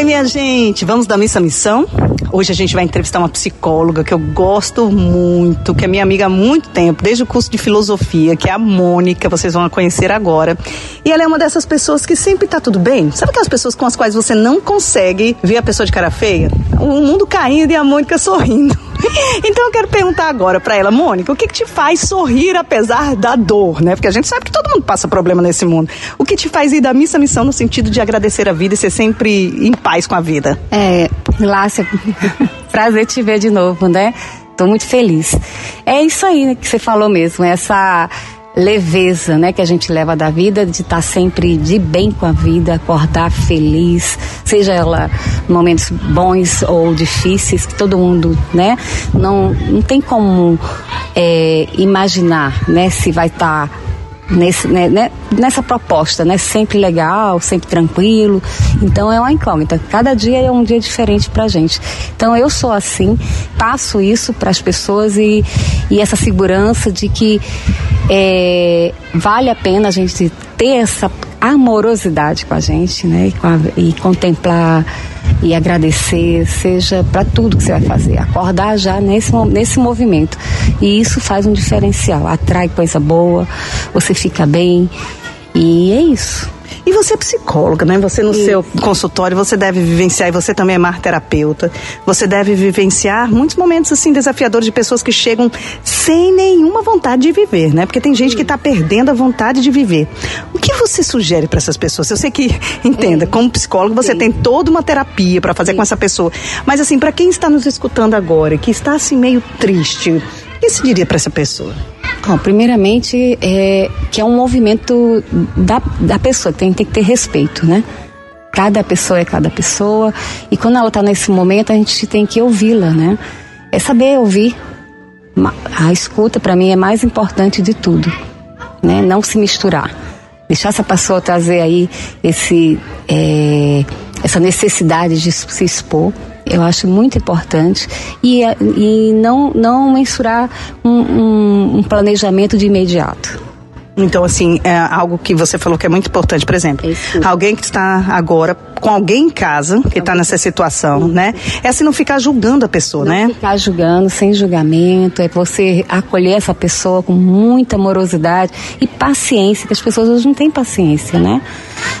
Oi, minha gente, vamos da missa missão? Hoje a gente vai entrevistar uma psicóloga que eu gosto muito, que é minha amiga há muito tempo, desde o curso de filosofia, que é a Mônica, vocês vão a conhecer agora. E ela é uma dessas pessoas que sempre tá tudo bem. Sabe aquelas pessoas com as quais você não consegue ver a pessoa de cara feia? O mundo caindo e a Mônica sorrindo. Então eu quero perguntar agora para ela, Mônica, o que, que te faz sorrir apesar da dor, né? Porque a gente sabe que todo mundo passa problema nesse mundo. O que te faz ir da missa à missão no sentido de agradecer a vida e ser sempre em paz com a vida? É, Lácia, prazer te ver de novo, né? Tô muito feliz. É isso aí que você falou mesmo, essa leveza, né, que a gente leva da vida, de estar tá sempre de bem com a vida, acordar feliz, seja ela momentos bons ou difíceis, que todo mundo, né, não, não tem como é, imaginar, né, se vai estar tá nesse, né, né, nessa proposta, né? Sempre legal, sempre tranquilo. Então é uma incógnita. Cada dia é um dia diferente pra gente. Então eu sou assim, passo isso para as pessoas e, e essa segurança de que é, vale a pena a gente ter essa amorosidade com a gente, né? E, a, e contemplar e agradecer, seja para tudo que você vai fazer. Acordar já nesse, nesse movimento. E isso faz um diferencial. Atrai coisa boa, você fica bem. E é isso. E você é psicóloga, né? Você no Isso. seu consultório, você deve vivenciar, e você também é marterapeuta, você deve vivenciar muitos momentos assim desafiadores de pessoas que chegam sem nenhuma vontade de viver, né? Porque tem gente que está perdendo a vontade de viver. O que você sugere para essas pessoas? Eu sei que, entenda, como psicólogo, você Sim. tem toda uma terapia para fazer Sim. com essa pessoa. Mas assim, para quem está nos escutando agora, que está assim meio triste, o que se diria para essa pessoa? Bom, primeiramente, é, que é um movimento da, da pessoa, tem, tem que ter respeito, né? Cada pessoa é cada pessoa, e quando ela está nesse momento, a gente tem que ouvi-la, né? É saber ouvir. A escuta, para mim, é mais importante de tudo, né? Não se misturar. Deixar essa pessoa trazer aí esse, é, essa necessidade de se expor, eu acho muito importante e, e não, não mensurar um, um, um planejamento de imediato. Então, assim, é algo que você falou que é muito importante, por exemplo, Isso. alguém que está agora com alguém em casa que está nessa situação, né? É assim não ficar julgando a pessoa, não né? Ficar julgando, sem julgamento, é você acolher essa pessoa com muita amorosidade e paciência, que as pessoas hoje não têm paciência, né?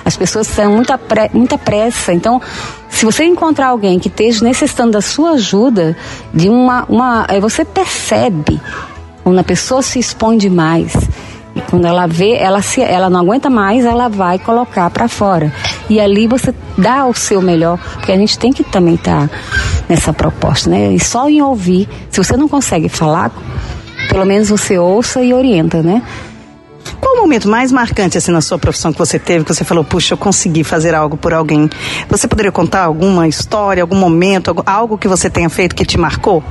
As pessoas têm muita, pre muita pressa, então se você encontrar alguém que esteja necessitando da sua ajuda, de uma, uma, você percebe quando a pessoa se expõe demais. E quando ela vê, ela, se, ela não aguenta mais, ela vai colocar para fora. E ali você dá o seu melhor, porque a gente tem que também estar tá nessa proposta, né? E só em ouvir, se você não consegue falar, pelo menos você ouça e orienta, né? Qual o momento mais marcante assim na sua profissão que você teve, que você falou, puxa, eu consegui fazer algo por alguém? Você poderia contar alguma história, algum momento, algo que você tenha feito que te marcou?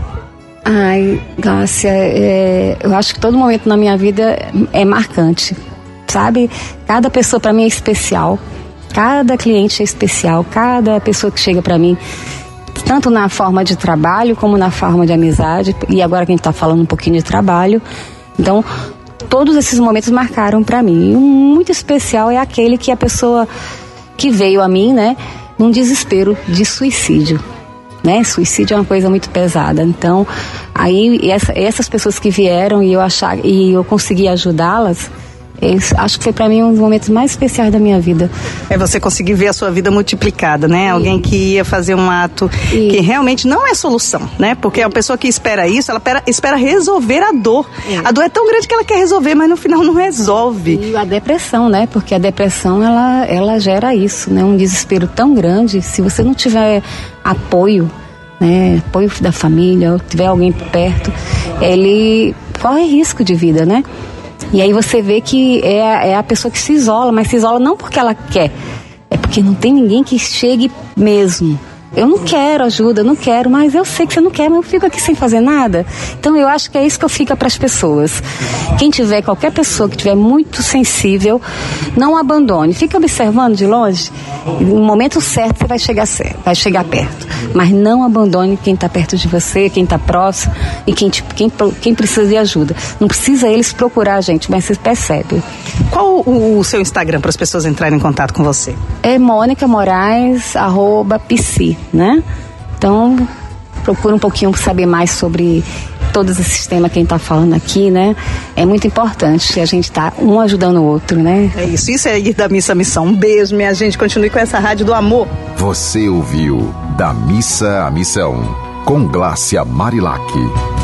Ai, Gácia, é, eu acho que todo momento na minha vida é marcante, sabe? Cada pessoa para mim é especial, cada cliente é especial, cada pessoa que chega para mim, tanto na forma de trabalho como na forma de amizade, e agora que a gente está falando um pouquinho de trabalho, então todos esses momentos marcaram para mim. E um muito especial é aquele que a pessoa que veio a mim, né, num desespero de suicídio. Né? Suicídio é uma coisa muito pesada. Então, aí essa, essas pessoas que vieram e eu achar e eu consegui ajudá-las, esse, acho que foi para mim um dos momentos mais especiais da minha vida. É você conseguir ver a sua vida multiplicada, né? Isso. Alguém que ia fazer um ato isso. que realmente não é solução, né? Porque a pessoa que espera isso, ela espera, espera resolver a dor. É. A dor é tão grande que ela quer resolver, mas no final não resolve. E a depressão, né? Porque a depressão ela, ela gera isso, né? Um desespero tão grande. Se você não tiver apoio, né? Apoio da família, ou tiver alguém perto, ele corre risco de vida, né? E aí você vê que é, é a pessoa que se isola, mas se isola não porque ela quer, é porque não tem ninguém que chegue mesmo. Eu não quero ajuda, eu não quero, mas eu sei que você não quer, mas eu fico aqui sem fazer nada. Então eu acho que é isso que eu fico para as pessoas. Quem tiver, qualquer pessoa que tiver muito sensível, não abandone. Fica observando de longe. No momento certo você vai chegar certo, vai chegar perto. Mas não abandone quem está perto de você, quem está próximo e quem, quem, quem precisa de ajuda. Não precisa eles procurar a gente, mas você percebe. Qual o, o seu Instagram para as pessoas entrarem em contato com você? É Mônica Moraes, arroba psi, né? Então, procura um pouquinho saber mais sobre todos esses temas que a gente está falando aqui, né? É muito importante a gente estar tá um ajudando o outro, né? É isso, isso é ir da Missa Missão. Um beijo, minha gente. Continue com essa rádio do amor. Você ouviu Da Missa à Missão, com Glácia Marilac.